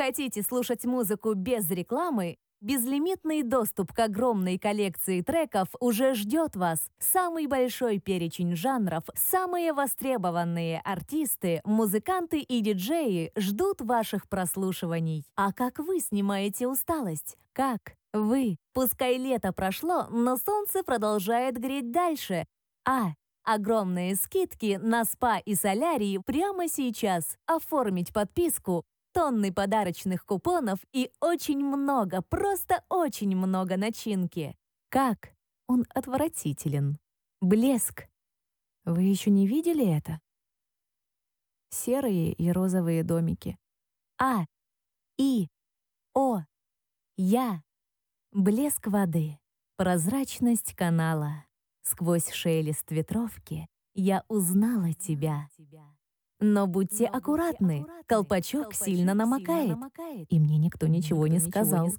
Хотите слушать музыку без рекламы? Безлимитный доступ к огромной коллекции треков уже ждет вас. Самый большой перечень жанров, самые востребованные артисты, музыканты и диджеи ждут ваших прослушиваний. А как вы снимаете усталость? Как? Вы. Пускай лето прошло, но солнце продолжает греть дальше. А. Огромные скидки на спа и солярии прямо сейчас. Оформить подписку тонны подарочных купонов и очень много, просто очень много начинки. Как? Он отвратителен. Блеск. Вы еще не видели это? Серые и розовые домики. А, И, О, Я. Блеск воды. Прозрачность канала. Сквозь шелест ветровки я узнала тебя. Но будьте аккуратны, колпачок сильно намокает, и мне никто ничего не сказал.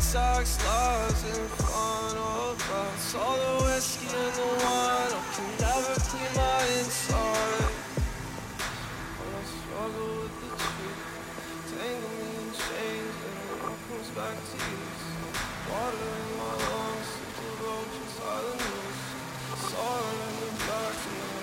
Syntax lies in front of us. All the whiskey and the wine, I can never clean my inside. When I struggle with the truth, tangle me in chains, and it all comes back to you. Water in my lungs, simple roach inside the noose. Her in the back, and I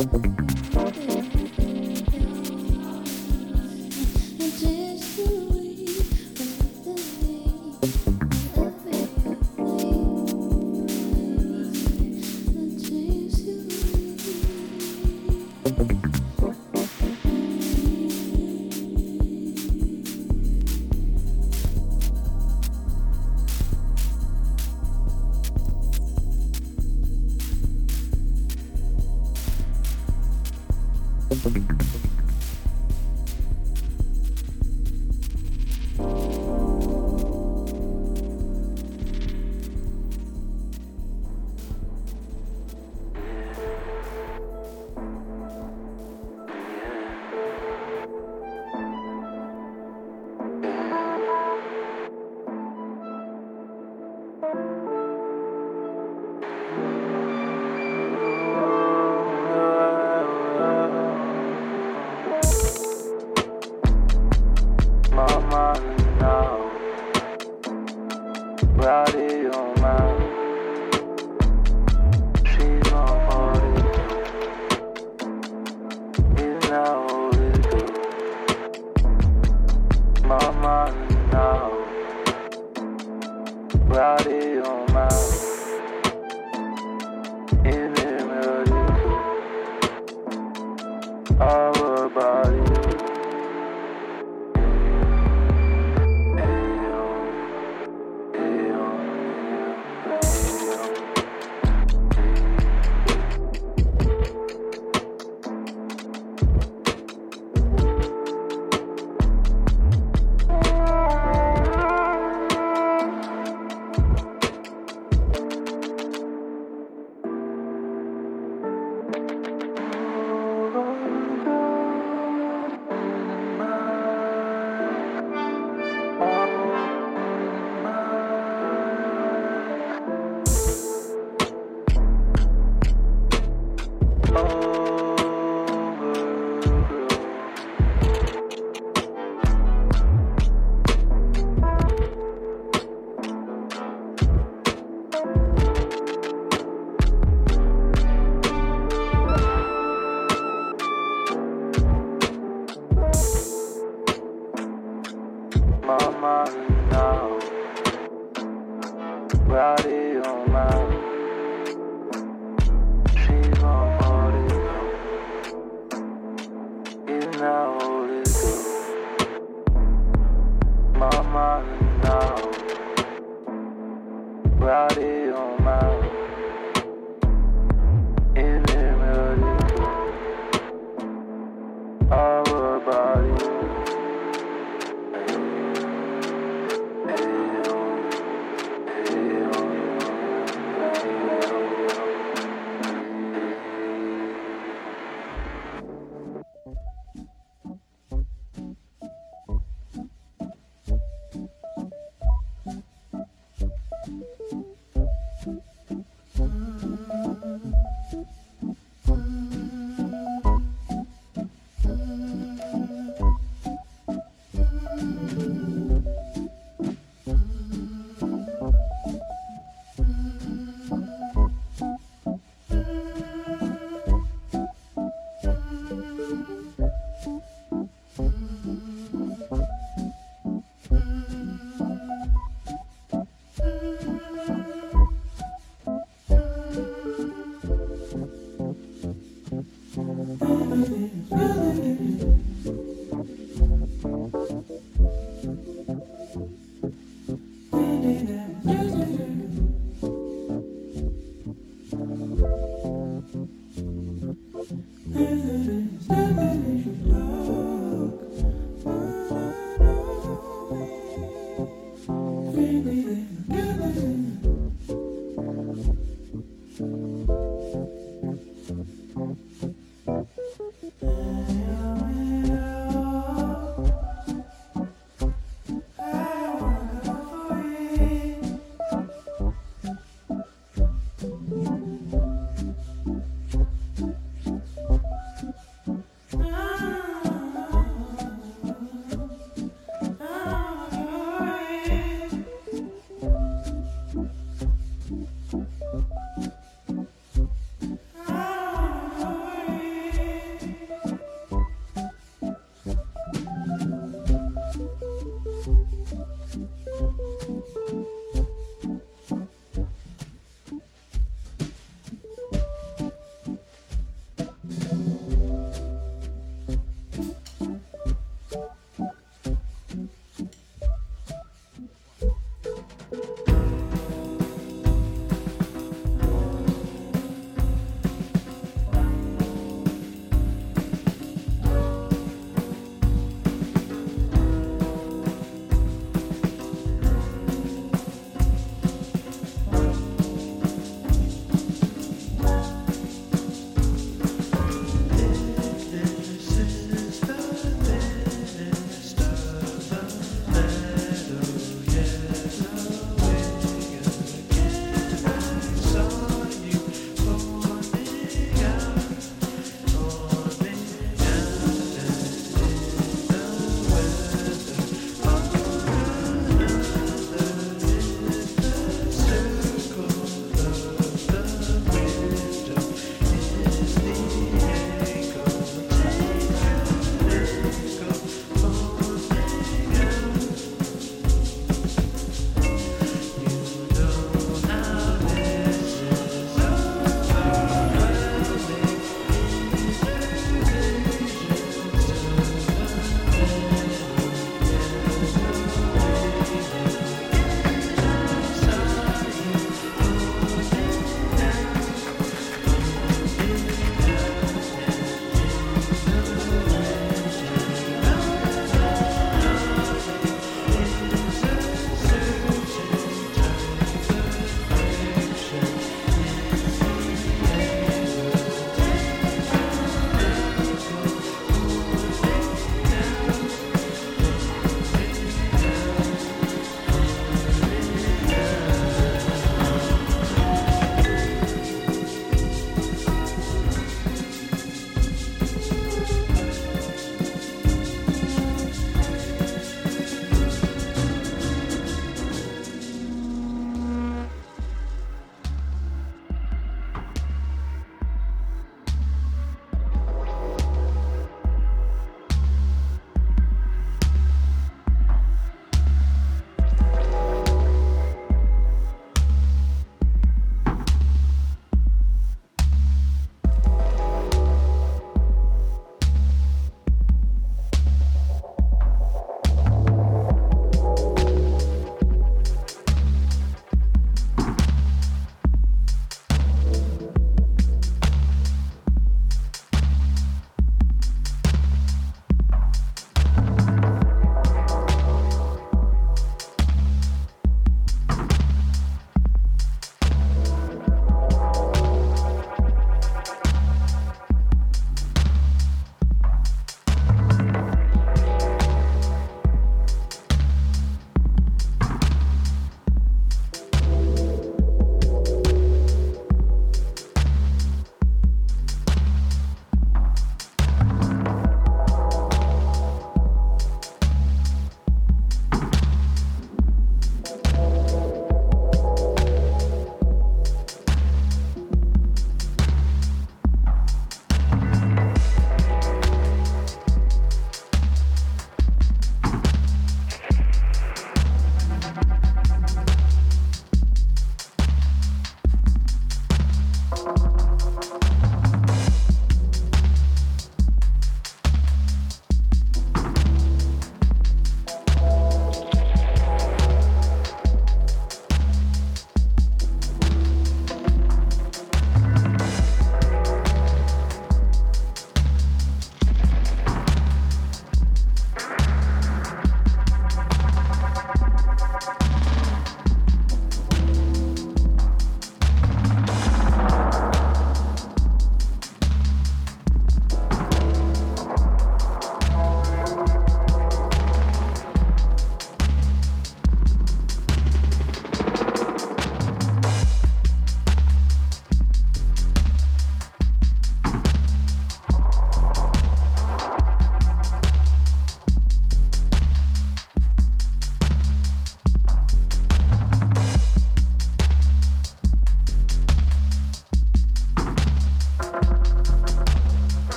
Okay. everybody.